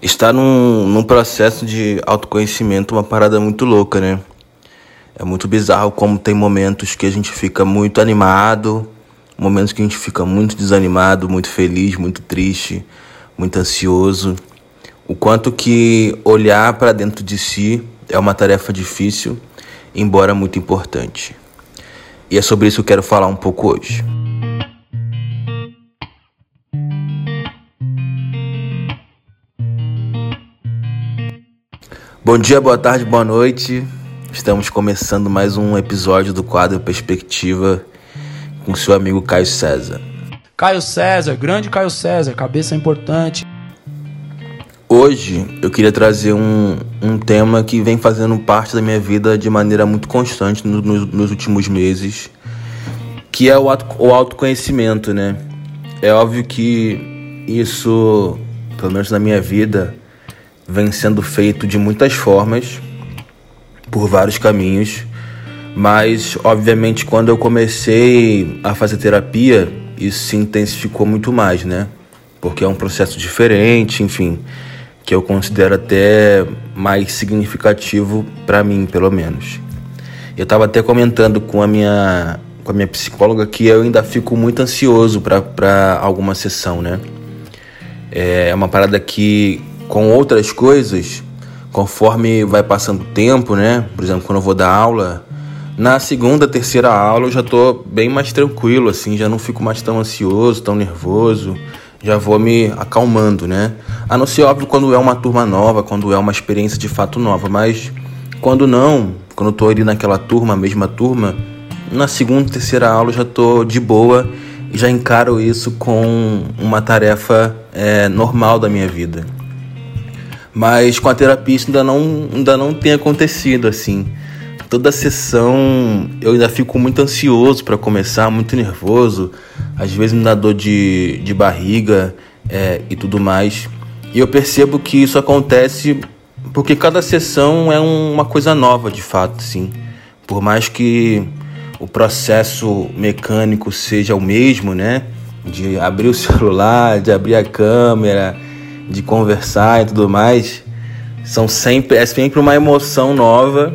Estar num, num processo de autoconhecimento uma parada muito louca, né? É muito bizarro como tem momentos que a gente fica muito animado, momentos que a gente fica muito desanimado, muito feliz, muito triste, muito ansioso. O quanto que olhar para dentro de si é uma tarefa difícil, embora muito importante. E é sobre isso que eu quero falar um pouco hoje. Bom dia, boa tarde, boa noite. Estamos começando mais um episódio do quadro Perspectiva com seu amigo Caio César. Caio César, grande Caio César, cabeça importante. Hoje eu queria trazer um, um tema que vem fazendo parte da minha vida de maneira muito constante no, no, nos últimos meses, que é o, auto, o autoconhecimento, né? É óbvio que isso, pelo menos na minha vida, vem sendo feito de muitas formas, por vários caminhos, mas obviamente quando eu comecei a fazer terapia, isso se intensificou muito mais, né? Porque é um processo diferente, enfim, que eu considero até mais significativo para mim, pelo menos. Eu estava até comentando com a minha com a minha psicóloga que eu ainda fico muito ansioso para alguma sessão, né? É uma parada que com outras coisas, conforme vai passando o tempo, né? Por exemplo, quando eu vou dar aula, na segunda, terceira aula eu já tô bem mais tranquilo, assim, já não fico mais tão ansioso, tão nervoso, já vou me acalmando, né? A não ser óbvio quando é uma turma nova, quando é uma experiência de fato nova, mas quando não, quando eu tô ali naquela turma, a mesma turma, na segunda, terceira aula eu já tô de boa e já encaro isso com uma tarefa é, normal da minha vida. Mas com a terapia isso ainda não, ainda não tem acontecido assim. Toda sessão eu ainda fico muito ansioso para começar, muito nervoso. Às vezes me dá dor de, de barriga é, e tudo mais. E eu percebo que isso acontece porque cada sessão é uma coisa nova de fato, sim. Por mais que o processo mecânico seja o mesmo, né? De abrir o celular, de abrir a câmera, de conversar e tudo mais, são sempre é sempre uma emoção nova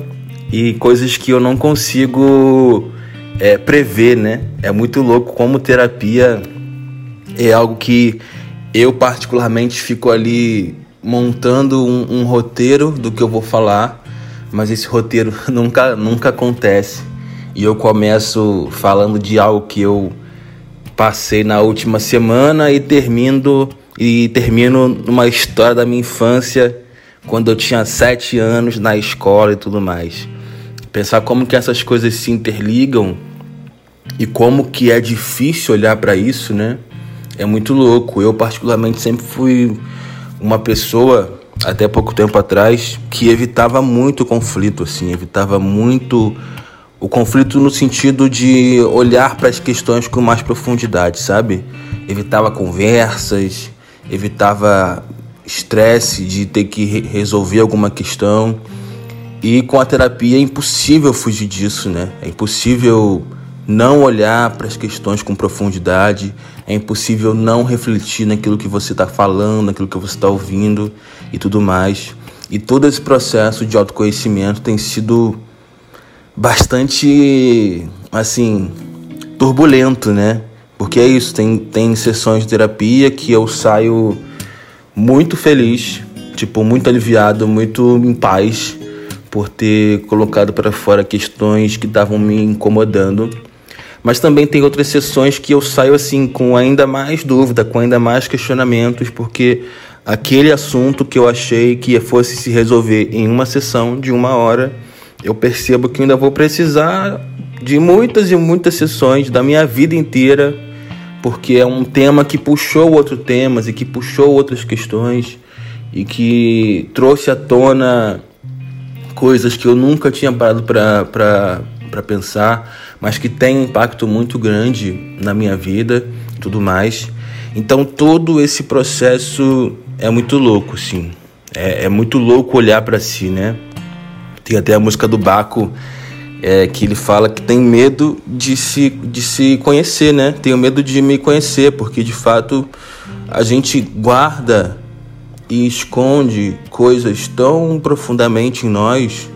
e coisas que eu não consigo é, prever, né? É muito louco como terapia é algo que eu particularmente fico ali montando um, um roteiro do que eu vou falar, mas esse roteiro nunca nunca acontece e eu começo falando de algo que eu passei na última semana e termino e termino numa história da minha infância, quando eu tinha sete anos na escola e tudo mais. Pensar como que essas coisas se interligam e como que é difícil olhar para isso, né? É muito louco. Eu particularmente sempre fui uma pessoa até pouco tempo atrás que evitava muito o conflito, assim, evitava muito o conflito no sentido de olhar para as questões com mais profundidade, sabe? Evitava conversas, evitava estresse de ter que resolver alguma questão. E com a terapia é impossível fugir disso, né? É impossível não olhar para as questões com profundidade, é impossível não refletir naquilo que você está falando, naquilo que você está ouvindo e tudo mais. E todo esse processo de autoconhecimento tem sido bastante, assim, turbulento, né? Porque é isso, tem, tem sessões de terapia que eu saio muito feliz, tipo, muito aliviado, muito em paz por ter colocado para fora questões que estavam me incomodando. Mas também tem outras sessões que eu saio assim com ainda mais dúvida, com ainda mais questionamentos, porque aquele assunto que eu achei que fosse se resolver em uma sessão de uma hora, eu percebo que ainda vou precisar de muitas e muitas sessões da minha vida inteira porque é um tema que puxou outros temas e que puxou outras questões e que trouxe à tona coisas que eu nunca tinha parado para pensar, mas que tem um impacto muito grande na minha vida e tudo mais. Então todo esse processo é muito louco, sim. É, é muito louco olhar para si, né? Tem até a música do Baco é, que ele fala que tem medo de se, de se conhecer, né? Tenho medo de me conhecer, porque de fato a gente guarda e esconde coisas tão profundamente em nós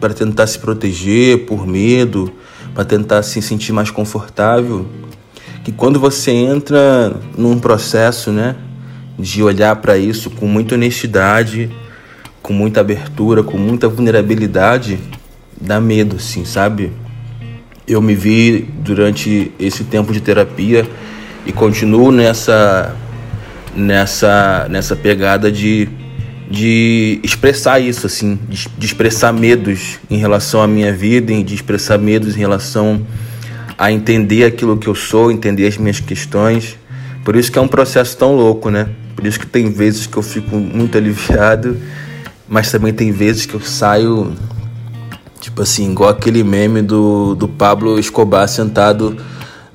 para tentar se proteger por medo, para tentar se sentir mais confortável, que quando você entra num processo, né, de olhar para isso com muita honestidade, com muita abertura, com muita vulnerabilidade, dá medo, assim, sabe? Eu me vi durante esse tempo de terapia e continuo nessa nessa, nessa pegada de, de expressar isso, assim, de, de expressar medos em relação à minha vida, de expressar medos em relação a entender aquilo que eu sou, entender as minhas questões. Por isso que é um processo tão louco, né? Por isso que tem vezes que eu fico muito aliviado, mas também tem vezes que eu saio, tipo assim, igual aquele meme do, do Pablo Escobar sentado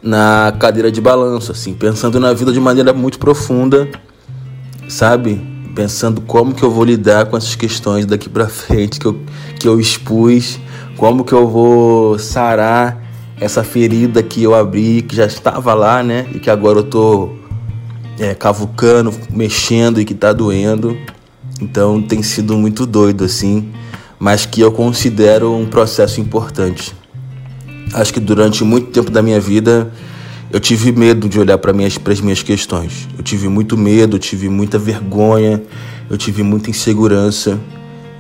na cadeira de balanço, assim, pensando na vida de maneira muito profunda, sabe? Pensando como que eu vou lidar com essas questões daqui para frente que eu, que eu expus, como que eu vou sarar essa ferida que eu abri, que já estava lá, né? E que agora eu tô é, cavucando, mexendo e que tá doendo. Então tem sido muito doido, assim, mas que eu considero um processo importante. Acho que durante muito tempo da minha vida eu tive medo de olhar para minhas, as minhas questões. Eu tive muito medo, tive muita vergonha, eu tive muita insegurança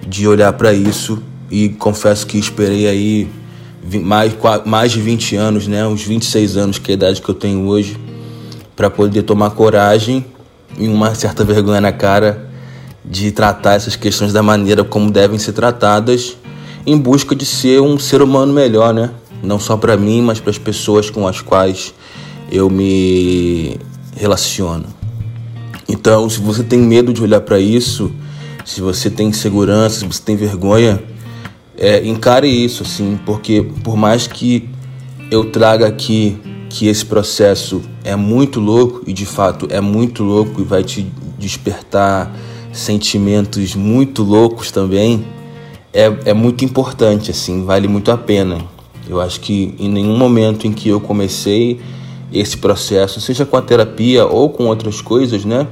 de olhar para isso e confesso que esperei aí mais, mais de 20 anos, né, uns 26 anos, que é a idade que eu tenho hoje, para poder tomar coragem e uma certa vergonha na cara de tratar essas questões da maneira como devem ser tratadas, em busca de ser um ser humano melhor, né? não só para mim, mas para as pessoas com as quais eu me relaciono. Então, se você tem medo de olhar para isso, se você tem insegurança, se você tem vergonha, é, encare isso, assim, porque por mais que eu traga aqui que esse processo é muito louco e de fato é muito louco e vai te despertar sentimentos muito loucos também, é, é muito importante, assim, vale muito a pena. Eu acho que em nenhum momento em que eu comecei esse processo, seja com a terapia ou com outras coisas, né?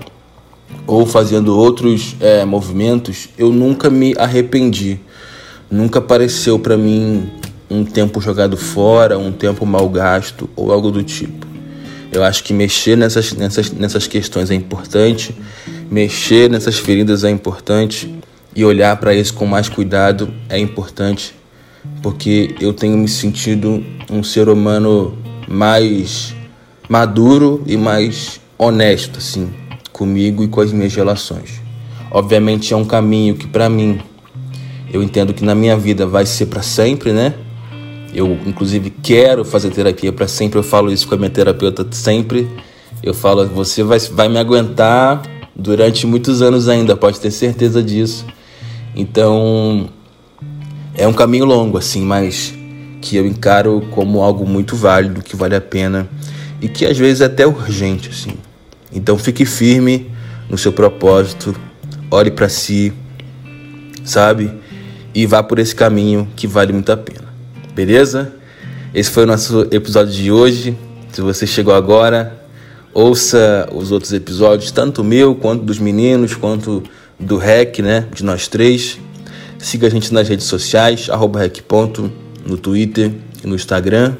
Ou fazendo outros é, movimentos, eu nunca me arrependi. Nunca pareceu para mim um tempo jogado fora, um tempo mal gasto ou algo do tipo. Eu acho que mexer nessas, nessas, nessas questões é importante, mexer nessas feridas é importante e olhar para isso com mais cuidado é importante porque eu tenho me sentido um ser humano mais maduro e mais honesto, assim, comigo e com as minhas relações. Obviamente é um caminho que para mim eu entendo que na minha vida vai ser para sempre, né? Eu inclusive quero fazer terapia para sempre. Eu falo isso com a minha terapeuta sempre. Eu falo, você vai, vai me aguentar durante muitos anos ainda, pode ter certeza disso. Então, é um caminho longo, assim, mas que eu encaro como algo muito válido, que vale a pena e que às vezes é até urgente, assim. Então fique firme no seu propósito, olhe para si, sabe? E vá por esse caminho que vale muito a pena. Beleza? Esse foi o nosso episódio de hoje. Se você chegou agora, ouça os outros episódios, tanto meu quanto dos meninos, quanto do REC, né? De nós três. Siga a gente nas redes sociais, arroba rec.ponto, no Twitter e no Instagram.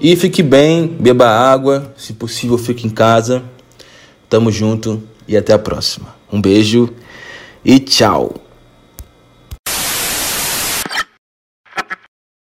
E fique bem, beba água, se possível fique em casa. Tamo junto e até a próxima. Um beijo e tchau!